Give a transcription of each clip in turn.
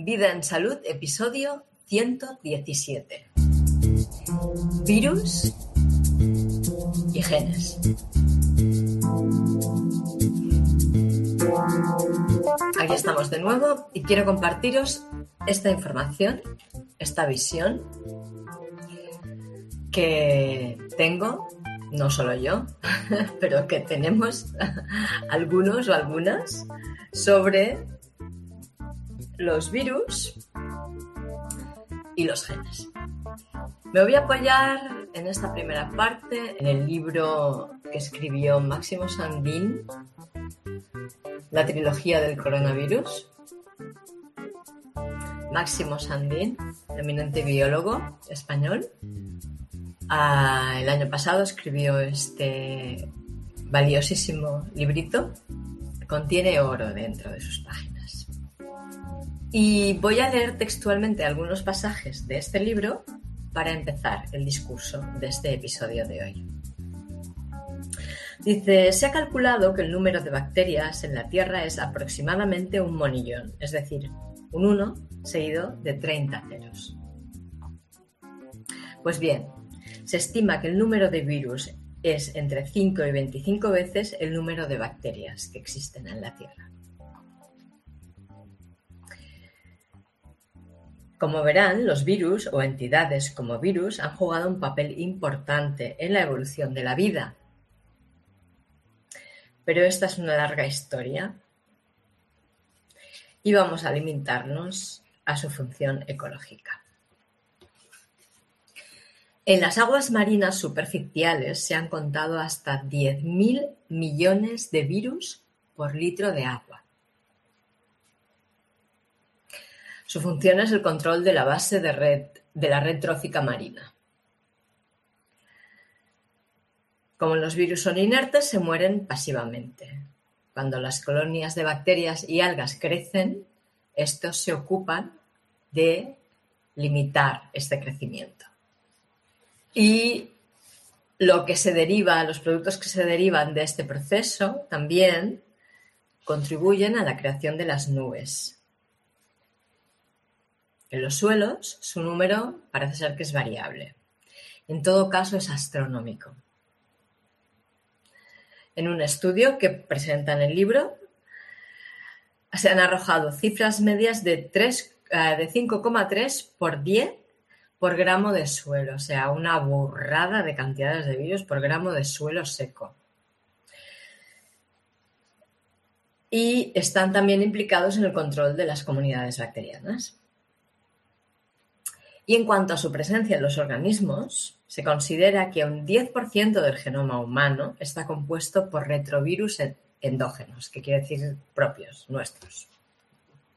Vida en Salud, episodio 117. Virus y genes. Aquí estamos de nuevo y quiero compartiros esta información, esta visión que tengo, no solo yo, pero que tenemos algunos o algunas sobre los virus y los genes. Me voy a apoyar en esta primera parte en el libro que escribió Máximo Sandín, la trilogía del coronavirus. Máximo Sandín, eminente biólogo español, ah, el año pasado escribió este valiosísimo librito. Contiene oro dentro de sus páginas. Y voy a leer textualmente algunos pasajes de este libro para empezar el discurso de este episodio de hoy. Dice, se ha calculado que el número de bacterias en la Tierra es aproximadamente un monillón, es decir, un 1 seguido de 30 ceros. Pues bien, se estima que el número de virus es entre 5 y 25 veces el número de bacterias que existen en la Tierra. Como verán, los virus o entidades como virus han jugado un papel importante en la evolución de la vida. Pero esta es una larga historia y vamos a limitarnos a su función ecológica. En las aguas marinas superficiales se han contado hasta 10.000 millones de virus por litro de agua. Su función es el control de la base de, red, de la red trófica marina. Como los virus son inertes, se mueren pasivamente. Cuando las colonias de bacterias y algas crecen, estos se ocupan de limitar este crecimiento. Y lo que se deriva, los productos que se derivan de este proceso también contribuyen a la creación de las nubes. En los suelos, su número parece ser que es variable. En todo caso, es astronómico. En un estudio que presenta en el libro, se han arrojado cifras medias de, de 5,3 por 10 por gramo de suelo, o sea, una burrada de cantidades de virus por gramo de suelo seco. Y están también implicados en el control de las comunidades bacterianas. Y en cuanto a su presencia en los organismos, se considera que un 10% del genoma humano está compuesto por retrovirus endógenos, que quiere decir propios, nuestros,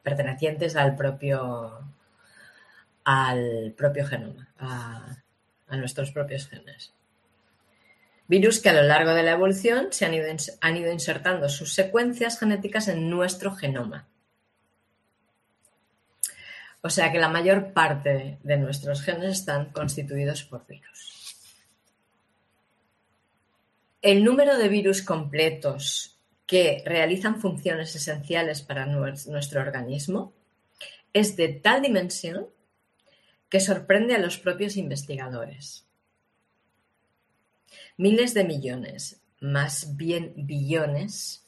pertenecientes al propio, al propio genoma, a, nuestros propios genes. Virus que a lo largo de la evolución se han ido insertando sus secuencias genéticas en nuestro genoma o sea que la mayor parte de nuestros genes están constituidos por virus. El número de virus completos que realizan funciones esenciales para nuestro organismo es de tal dimensión que sorprende a los propios investigadores. Miles de millones, más bien billones,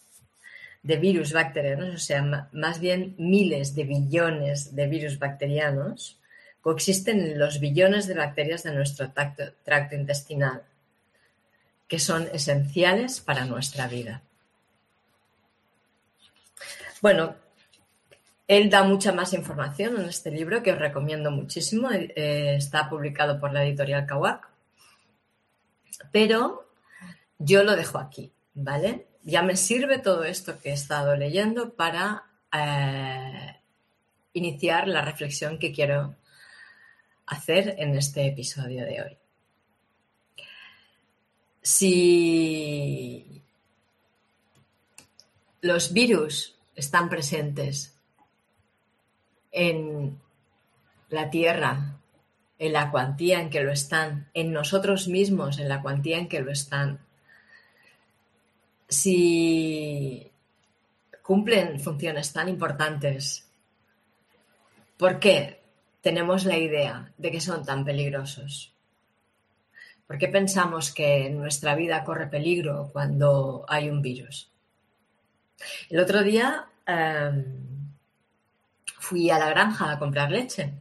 de virus bacterianos, o sea, más bien miles de billones de virus bacterianos, coexisten en los billones de bacterias de nuestro tracto, intestinal, que son esenciales para nuestra vida. Bueno, él da mucha más información en este libro que os recomiendo muchísimo. Eh, está publicado por la editorial Kawak. Pero yo lo dejo aquí, ¿vale? Ya me sirve todo esto que he estado leyendo para eh, iniciar la reflexión que quiero hacer en este episodio de hoy. Si los virus están presentes en la Tierra, en la cuantía en que lo están, en nosotros mismos, en la cuantía en que lo están, si cumplen funciones tan importantes ¿Por qué tenemos la idea de que son tan peligrosos? ¿Por qué pensamos que nuestra vida corre peligro cuando hay un virus? El otro día em, fui a la granja a comprar leche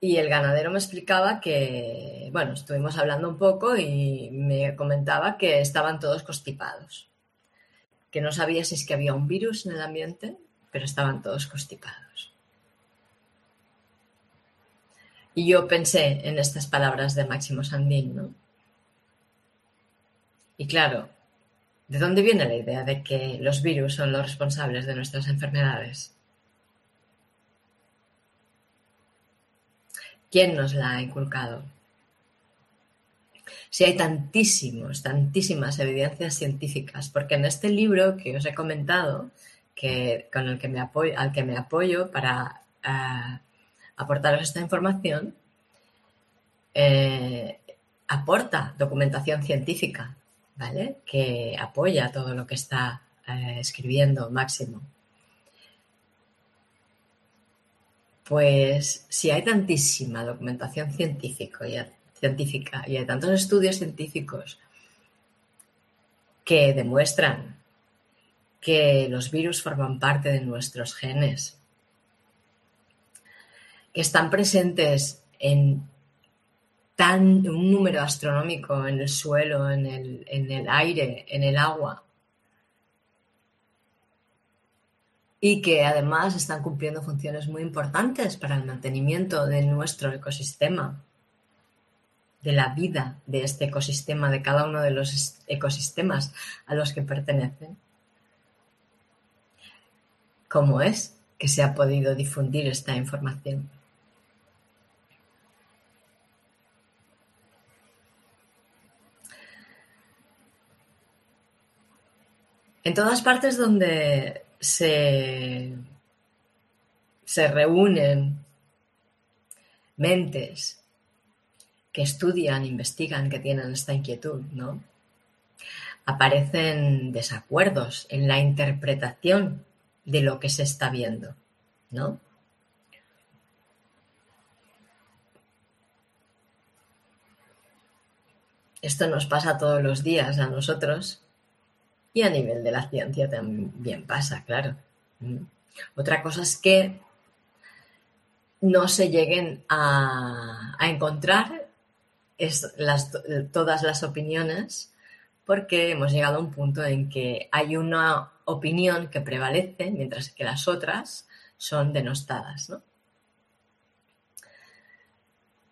y el ganadero me explicaba que, bueno, estuvimos hablando un poco y me comentaba que estaban todos constipados, que no sabía si es que había un virus en el ambiente, pero estaban todos constipados. Y yo pensé en estas palabras de Máximo Sandín, ¿no? Y claro, ¿de dónde viene la idea de que los virus son los responsables de nuestras enfermedades? ¿Quién nos la ha inculcado? Si hay tantísimos, tantísimas evidencias científicas, porque en este libro que os he comentado, que, con el que me apoyo, al que me apoyo para eh, aportaros esta información, eh, aporta documentación científica, ¿vale? Que apoya todo lo que está eh, escribiendo Máximo. Pues si hay tantísima documentación científica y, hay tantos estudios científicos que demuestran que los virus forman parte de nuestros genes, que están presentes en un número astronómico en el suelo, en el, en el aire, en el agua, y que además están cumpliendo funciones muy importantes para el mantenimiento de nuestro ecosistema, de la vida de este ecosistema, de cada uno de los ecosistemas a los que pertenecen. ¿Cómo es que se ha podido difundir esta información? En todas partes donde se, se reúnen mentes que estudian, investigan, que tienen esta inquietud, ¿no? Aparecen desacuerdos en la interpretación de lo que se está viendo, ¿no? Esto nos pasa todos los días a nosotros y a nivel de la ciencia también pasa, claro. Mm. Otra cosa es que no se lleguen a, encontrar todas las opiniones porque hemos llegado a un punto en que hay una opinión que prevalece mientras que las otras son denostadas.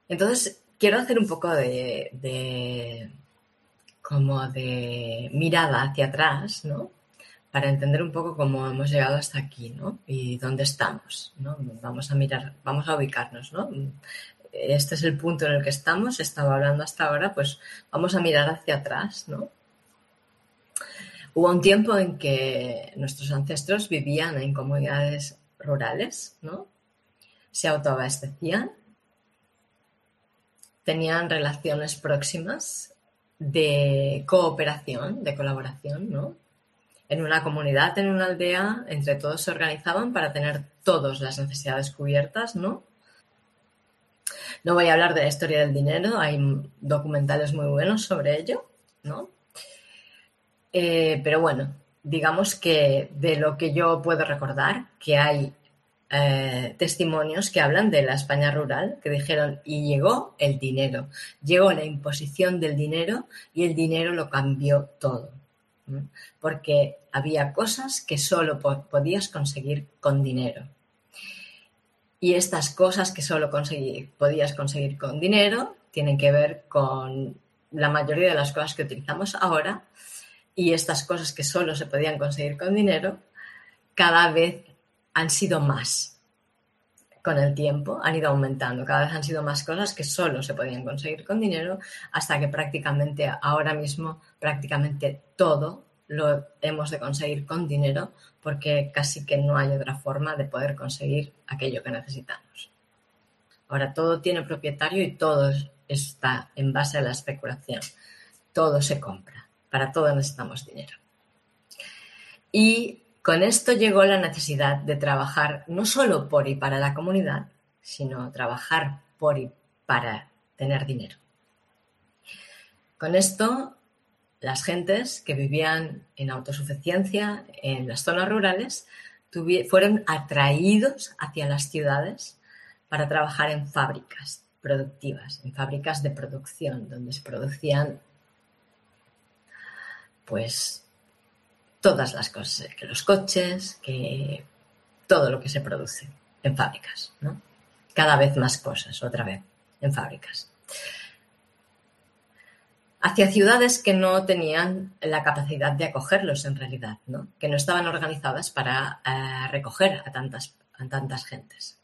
Entonces, quiero hacer un poco de como de mirada hacia atrás, ¿no? Para entender un poco cómo hemos llegado hasta aquí, ¿no? Y dónde estamos, ¿no? Vamos a mirar, vamos a ubicarnos, ¿no? Este es el punto en el que estamos, estaba hablando hasta ahora, pues vamos a mirar hacia atrás, ¿no? Hubo un tiempo en que nuestros ancestros vivían en comunidades rurales, ¿no? Se autoabastecían, tenían relaciones próximas de cooperación, de colaboración, ¿no? En una comunidad, en una aldea, entre todos se organizaban para tener todas las necesidades cubiertas, ¿no? No voy a hablar de la historia del dinero, hay documentales muy buenos sobre ello, ¿no? Eh, pero bueno, digamos que de lo que yo puedo recordar, que hay eh, testimonios que hablan de la España rural, que dijeron, y llegó el dinero, llegó la imposición del dinero y el dinero lo cambió todo. Porque había cosas que solo podías conseguir con dinero. Y estas cosas que solo podías conseguir con dinero tienen que ver con la mayoría de las cosas que utilizamos ahora y estas cosas que solo se podían conseguir con dinero cada vez han sido más con el tiempo, han ido aumentando, cada vez han sido más cosas que solo se podían conseguir con dinero, hasta que prácticamente ahora mismo prácticamente todo lo hemos de conseguir con dinero porque casi que no hay otra forma de poder conseguir aquello que necesitamos. Ahora todo tiene propietario y todo está en base a la especulación. Todo se compra, para todo necesitamos dinero. Y Con esto llegó la necesidad de trabajar no solo por y para la comunidad, sino trabajar por y para tener dinero. Con esto, las gentes que vivían en autosuficiencia en las zonas rurales fueron atraídos hacia las ciudades para trabajar en fábricas productivas, en fábricas de producción, donde se producían pues todas las cosas, que los coches, que todo lo que se produce en fábricas, ¿no? Cada vez más cosas, otra vez, en fábricas. Hacia ciudades que no tenían la capacidad de acogerlos en realidad, ¿no? Que no estaban organizadas para eh, recoger a tantas, a tantas gentes.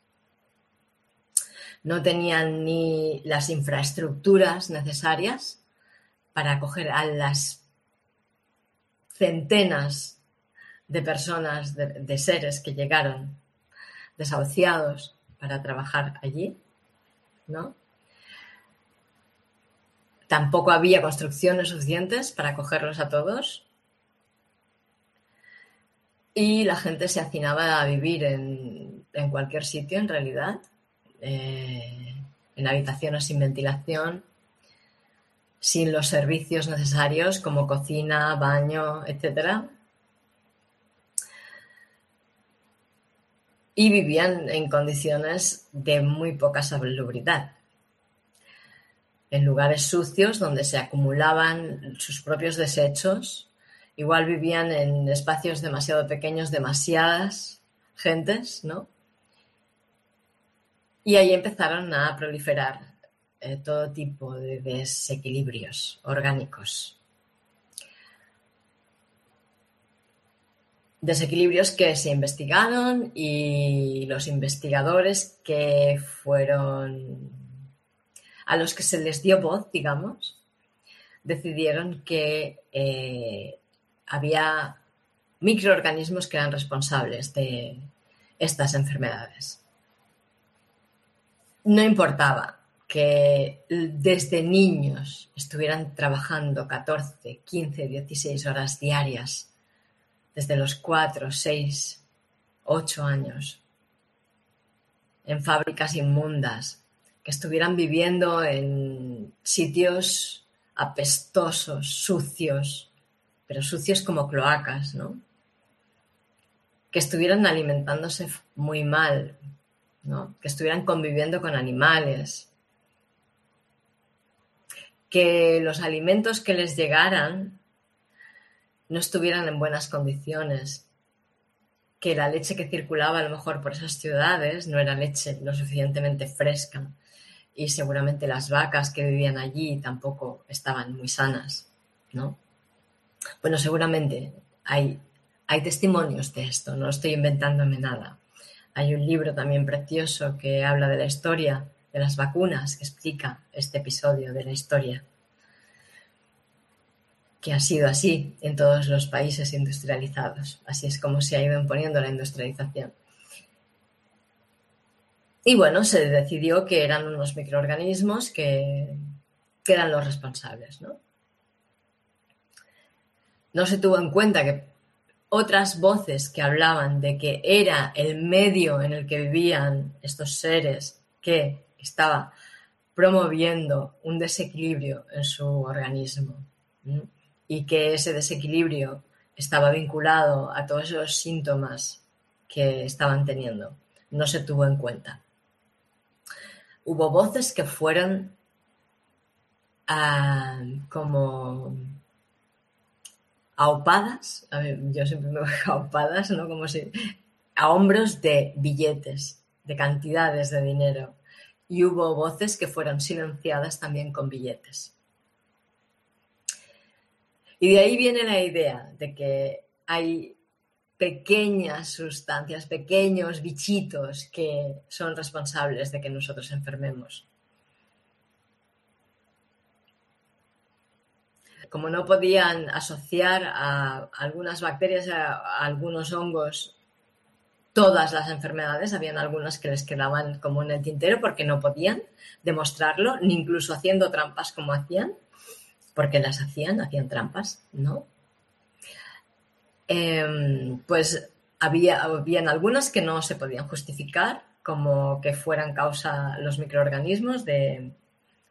No tenían ni las infraestructuras necesarias para acoger a las centenas de personas, de, seres que llegaron desahuciados para trabajar allí, ¿no? Tampoco había construcciones suficientes para acogerlos a todos. Y la gente se hacinaba a vivir en, cualquier sitio, en realidad, eh, en habitaciones sin ventilación, sin los servicios necesarios como cocina, baño, etc. Y vivían en condiciones de muy poca salubridad, en lugares sucios donde se acumulaban sus propios desechos, igual vivían en espacios demasiado pequeños, demasiadas gentes, ¿no? Y ahí empezaron a proliferar todo tipo de desequilibrios orgánicos. Desequilibrios que se investigaron y los investigadores que fueron a los que se les dio voz, digamos, decidieron que eh, había microorganismos que eran responsables de estas enfermedades. No importaba que desde niños estuvieran trabajando 14, 15, 16 horas diarias, desde los 4, 6, 8 años, en fábricas inmundas, que estuvieran viviendo en sitios apestosos, sucios, pero sucios como cloacas, ¿no? Que estuvieran alimentándose muy mal, ¿no? Que estuvieran conviviendo con animales, que los alimentos que les llegaran no estuvieran en buenas condiciones, que la leche que circulaba a lo mejor por esas ciudades no era leche lo suficientemente fresca y seguramente las vacas que vivían allí tampoco estaban muy sanas, ¿no? Bueno, seguramente hay, hay testimonios de esto, no estoy inventándome nada. Hay un libro también precioso que habla de la historia de las vacunas que explica este episodio de la historia, que ha sido así en todos los países industrializados. Así es como se ha ido imponiendo la industrialización. Y bueno, se decidió que eran unos microorganismos que, que eran los responsables. ¿no? no se tuvo en cuenta que otras voces que hablaban de que era el medio en el que vivían estos seres que estaba promoviendo un desequilibrio en su organismo y que ese desequilibrio estaba vinculado a todos esos síntomas que estaban teniendo. No se tuvo en cuenta. Hubo voces que fueron ah, como aupadas, yo siempre me voy aupadas, ¿no? Como si a hombros de billetes, de cantidades de dinero y hubo voces que fueron silenciadas también con billetes. Y de ahí viene la idea de que hay pequeñas sustancias, pequeños bichitos que son responsables de que nosotros enfermemos. Como no podían asociar a algunas bacterias, a algunos hongos todas las enfermedades, habían algunas que les quedaban como en el tintero porque no podían demostrarlo, ni incluso haciendo trampas como hacían, porque las hacían, hacían trampas, ¿no? Em, pues había, habían algunas que no se podían justificar, como que fueran causa los microorganismos de,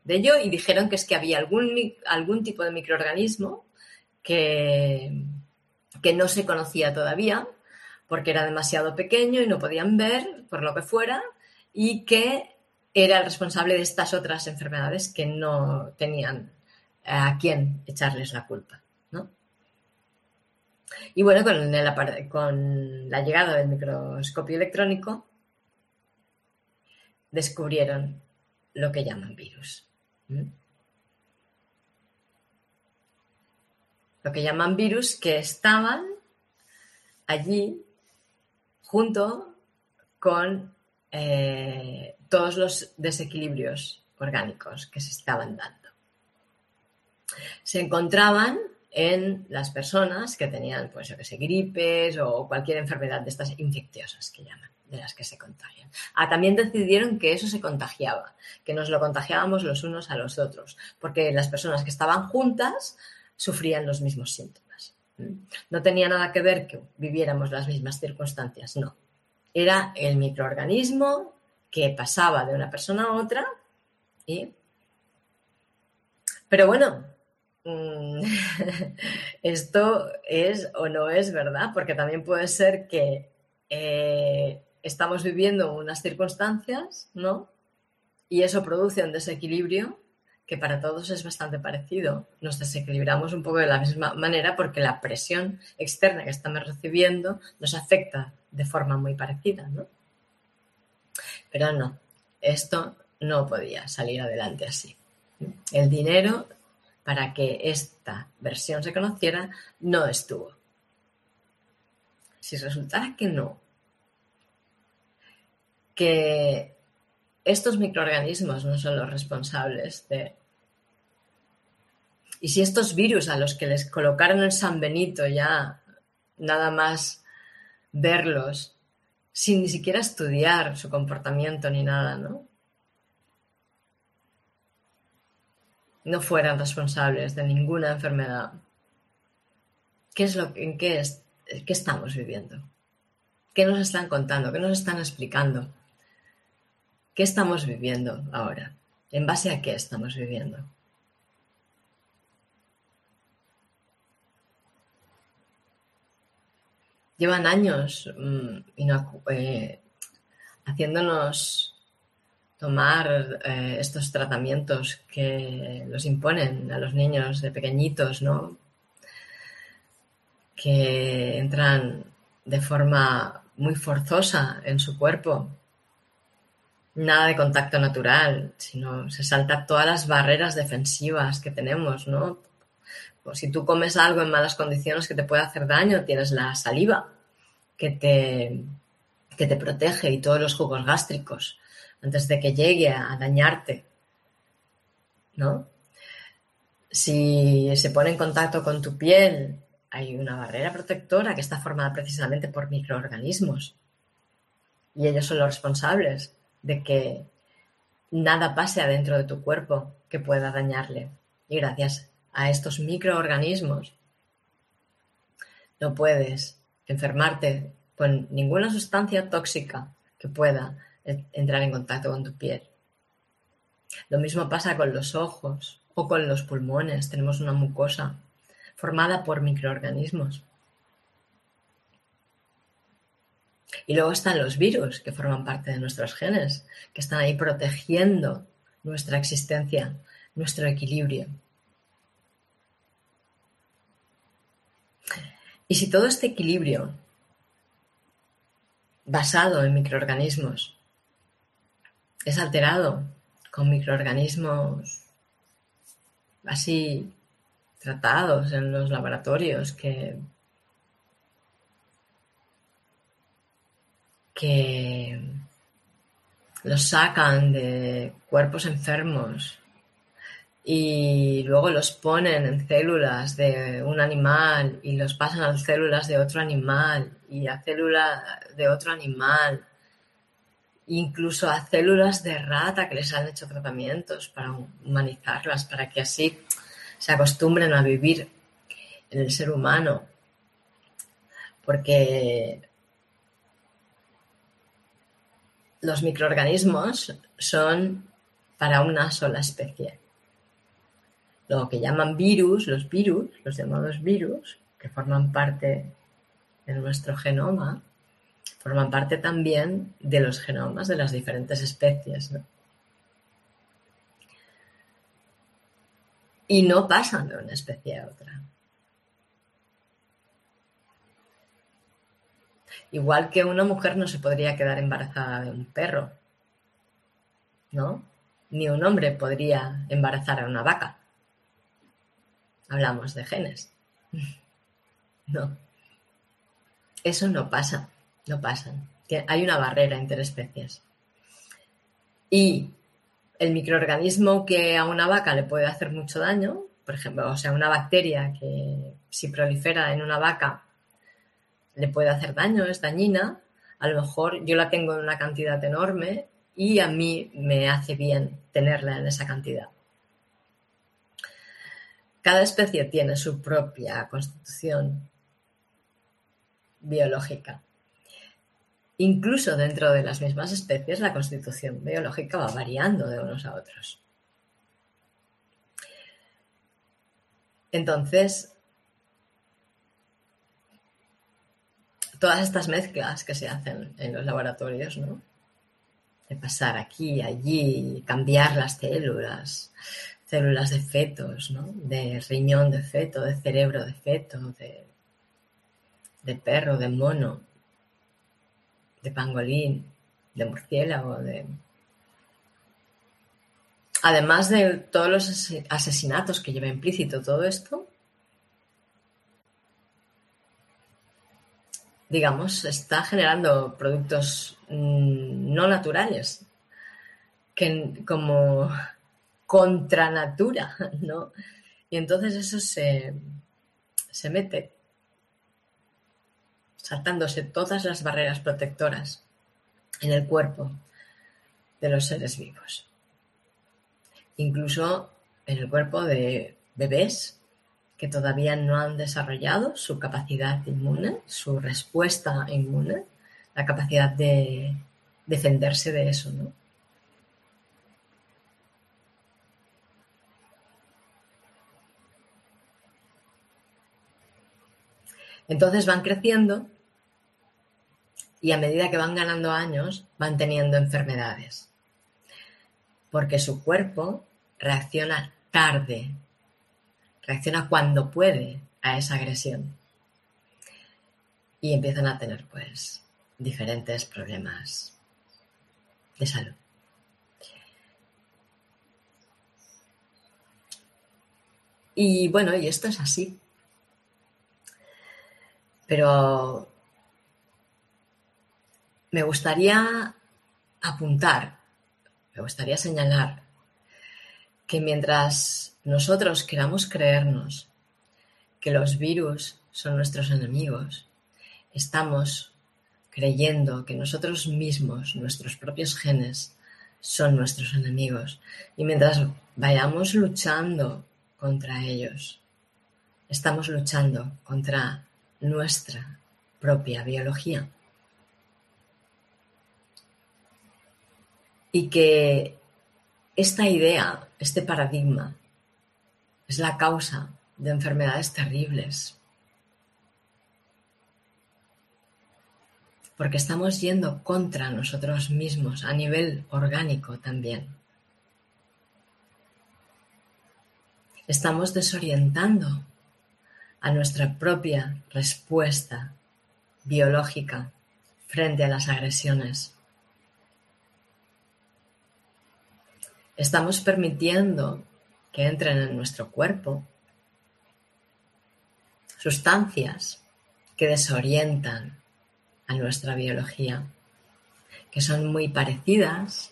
de ello, y dijeron que es que había algún, algún tipo de microorganismo que, que no se conocía todavía, porque era demasiado pequeño y no podían ver, por lo que fuera, y que era el responsable de estas otras enfermedades que no tenían a quién echarles la culpa. ¿no? Y bueno, con la llegada del microscopio electrónico, descubrieron lo que llaman virus. Lo que llaman virus que estaban allí junto con eh, todos los desequilibrios orgánicos que se estaban dando. Se encontraban en las personas que tenían, pues yo que sé, gripes o cualquier enfermedad de estas infecciosas que llaman, de las que se contagian. Ah, también decidieron que eso se contagiaba, que nos lo contagiábamos los unos a los otros, porque las personas que estaban juntas sufrían los mismos síntomas. No tenía nada que ver que viviéramos las mismas circunstancias, no. Era el microorganismo que pasaba de una persona a otra y... Pero bueno, mm, esto es o no es verdad, porque también puede ser que eh, estamos viviendo unas circunstancias, ¿no? Y eso produce un desequilibrio que para todos es bastante parecido. Nos desequilibramos un poco de la misma manera porque la presión externa que estamos recibiendo nos afecta de forma muy parecida, ¿no? Pero no, esto no podía salir adelante así. El dinero para que esta versión se conociera no estuvo. Si resultara que no, que estos microorganismos no son los responsables de y si estos virus a los que les colocaron el San Benito ya nada más verlos, sin ni siquiera estudiar su comportamiento ni nada, ¿no? No fueran responsables de ninguna enfermedad. ¿Qué es lo en qué, qué estamos viviendo? ¿Qué nos están contando? ¿Qué nos están explicando? ¿Qué estamos viviendo ahora? ¿En base a qué estamos viviendo? Llevan años mm, eh, haciéndonos tomar eh, estos tratamientos que los imponen a los niños de pequeñitos, ¿no? Que entran de forma muy forzosa en su cuerpo. Nada de contacto natural, sino se salta todas las barreras defensivas que tenemos, ¿no? Pues si tú comes algo en malas condiciones que te puede hacer daño, tienes la saliva que te, que te protege y todos los jugos gástricos antes de que llegue a dañarte. ¿No? Si se pone en contacto con tu piel, hay una barrera protectora que está formada precisamente por microorganismos. Y ellos son los responsables de que nada pase adentro de tu cuerpo que pueda dañarle. Y gracias a estos microorganismos no puedes enfermarte con ninguna sustancia tóxica que pueda entrar en contacto con tu piel. Lo mismo pasa con los ojos o con los pulmones. Tenemos una mucosa formada por microorganismos. Y luego están los virus, que forman parte de nuestros genes, que están ahí protegiendo nuestra existencia, nuestro equilibrio. Y si todo este equilibrio basado en microorganismos es alterado con microorganismos así tratados en los laboratorios que, que los sacan de cuerpos enfermos y luego los ponen en células de un animal y los pasan a células de otro animal y a células de otro animal, incluso a células de rata que les han hecho tratamientos para humanizarlas, para que así se acostumbren a vivir en el ser humano. Porque los microorganismos son para una sola especie. Lo que llaman virus, los virus, los llamados virus, que forman parte de nuestro genoma, forman parte también de los genomas de las diferentes especies. Y no pasan de una especie a otra. Igual que una mujer no se podría quedar embarazada de un perro, ¿no? Ni un hombre podría embarazar a una vaca. Hablamos de genes. No. Eso no pasa, no pasa. Hay una barrera entre especies. Y el microorganismo que a una vaca le puede hacer mucho daño, por ejemplo, o sea, una bacteria que si prolifera en una vaca le puede hacer daño, es dañina, a lo mejor yo la tengo en una cantidad enorme y a mí me hace bien tenerla en esa cantidad. Cada especie tiene su propia constitución biológica. Incluso dentro de las mismas especies, la constitución biológica va variando de unos a otros. Entonces, todas estas mezclas que se hacen en los laboratorios, ¿no? De pasar aquí, allí, cambiar las células, células de fetos, ¿no? De riñón de feto, de cerebro de feto, de, de perro, de mono, de pangolín, de murciélago, de... Además de todos los asesinatos que lleva implícito todo esto, digamos, está generando productos mm, no naturales, que como contra natura, ¿no? Y entonces eso se, se mete saltándose todas las barreras protectoras en el cuerpo de los seres vivos. Incluso en el cuerpo de bebés que todavía no han desarrollado su capacidad inmune, su respuesta inmune, la capacidad de defenderse de eso, ¿no? Entonces van creciendo y a medida que van ganando años van teniendo enfermedades, porque su cuerpo reacciona tarde reacciona cuando puede a esa agresión. Y empiezan a tener pues diferentes problemas de salud. Y bueno, y esto es así. Pero me gustaría apuntar, me gustaría señalar que mientras nosotros queramos creernos que los virus son nuestros enemigos, estamos creyendo que nosotros mismos, nuestros propios genes, son nuestros enemigos. Y mientras vayamos luchando contra ellos, estamos luchando contra nuestra propia biología. Y que esta idea, este paradigma, es la causa de enfermedades terribles. Porque estamos yendo contra nosotros mismos a nivel orgánico también. Estamos desorientando a nuestra propia respuesta biológica frente a las agresiones. Estamos permitiendo que entren en nuestro cuerpo, sustancias que desorientan a nuestra biología, que son muy parecidas,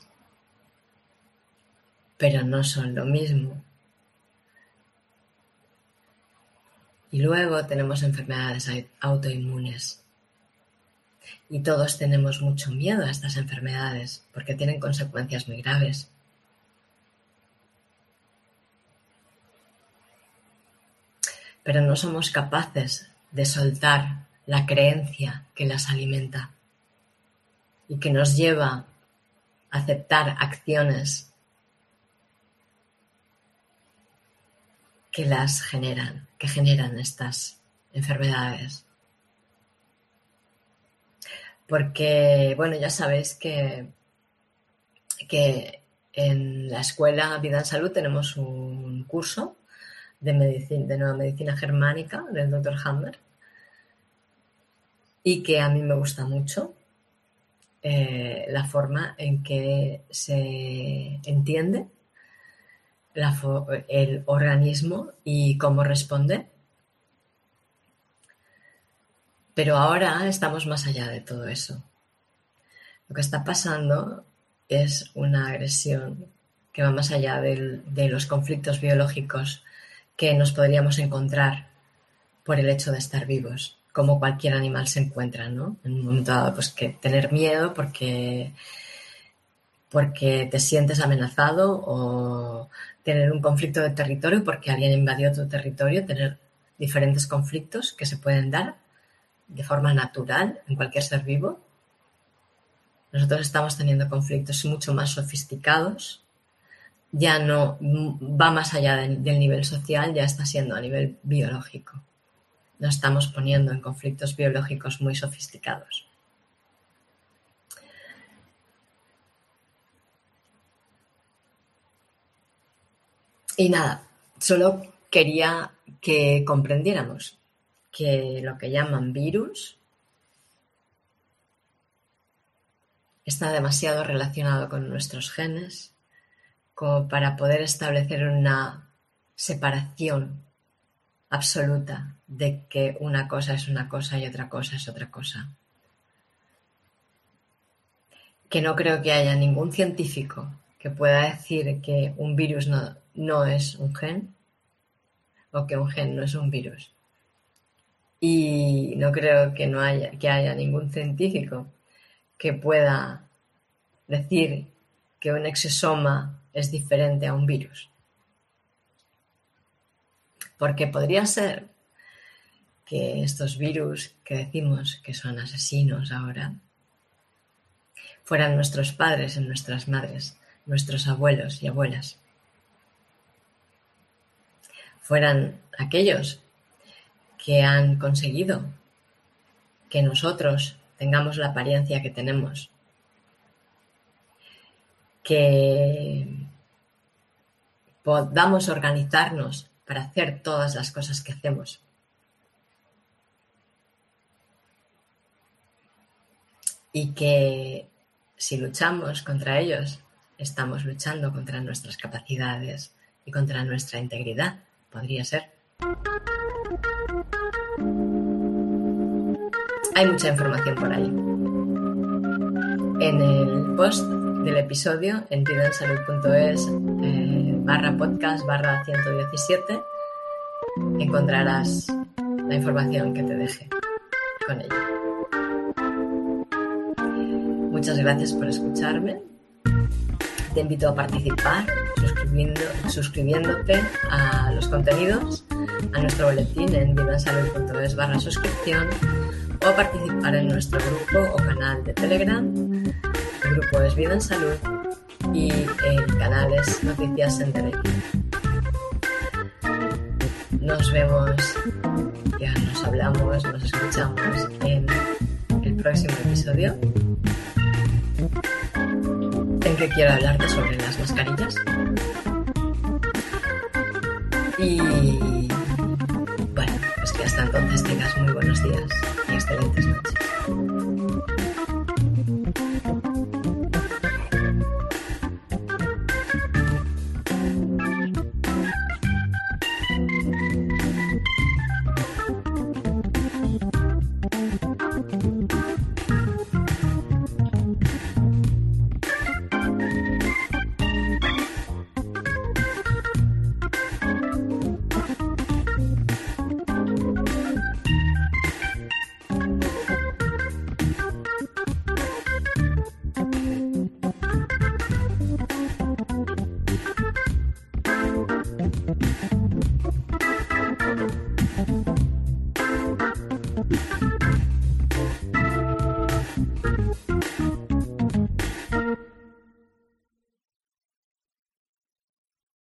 pero no son lo mismo. Y luego tenemos enfermedades autoinmunes. Y todos tenemos mucho miedo a estas enfermedades porque tienen consecuencias muy graves. pero no somos capaces de soltar la creencia que las alimenta y que nos lleva aceptar acciones que las generan, que generan estas enfermedades. Porque, bueno, ya sabéis que, que en la escuela Vida en Salud tenemos un curso de, medicina, de nueva medicina germánica del Dr. Hammer y que a mí me gusta mucho eh, la forma en que se entiende el organismo y cómo responde. Pero ahora estamos más allá de todo eso. Lo que está pasando es una agresión que va más allá de los conflictos biológicos que nos podríamos encontrar por el hecho de estar vivos, como cualquier animal se encuentra, ¿no? En un momento dado, pues que tener miedo porque, porque te sientes amenazado o tener un conflicto de territorio porque alguien invadió tu territorio, tener diferentes conflictos que se pueden dar de forma natural en cualquier ser vivo. Nosotros estamos teniendo conflictos mucho más sofisticados, ya no va más allá del, nivel social, ya está siendo a nivel biológico. Nos estamos poniendo en conflictos biológicos muy sofisticados. Y nada, solo quería que comprendiéramos que lo que llaman virus está demasiado relacionado con nuestros genes como para poder establecer una separación absoluta de que una cosa es una cosa y otra cosa es otra cosa. Que no creo que haya ningún científico que pueda decir que un virus no, no es un gen o que un gen no es un virus. Y no creo que, no haya, que haya ningún científico que pueda decir que un exosoma es diferente a un virus. Porque podría ser que estos virus que decimos que son asesinos ahora fueran nuestros padres y nuestras madres, nuestros abuelos y abuelas fueran aquellos que han conseguido que nosotros tengamos la apariencia que tenemos, que podamos organizarnos para hacer todas las cosas que hacemos. Y que si luchamos contra ellos, estamos luchando contra nuestras capacidades y contra nuestra integridad. Podría ser. Hay mucha información por ahí. En el post del episodio en vidaensalud.es eh, barra podcast barra 117 encontrarás la información que te deje con ella. Muchas gracias por escucharme. Te invito a participar suscribiéndote a los contenidos, a nuestro boletín en vidasalud.es barra suscripción o participar en nuestro grupo o canal de Telegram. El grupo es Vida en Salud y el canal es Noticias en Derecho. Nos vemos, ya nos hablamos, nos escuchamos en el próximo episodio que quiero hablarte sobre las mascarillas. Y bueno, pues que hasta entonces tengas muy buenos días.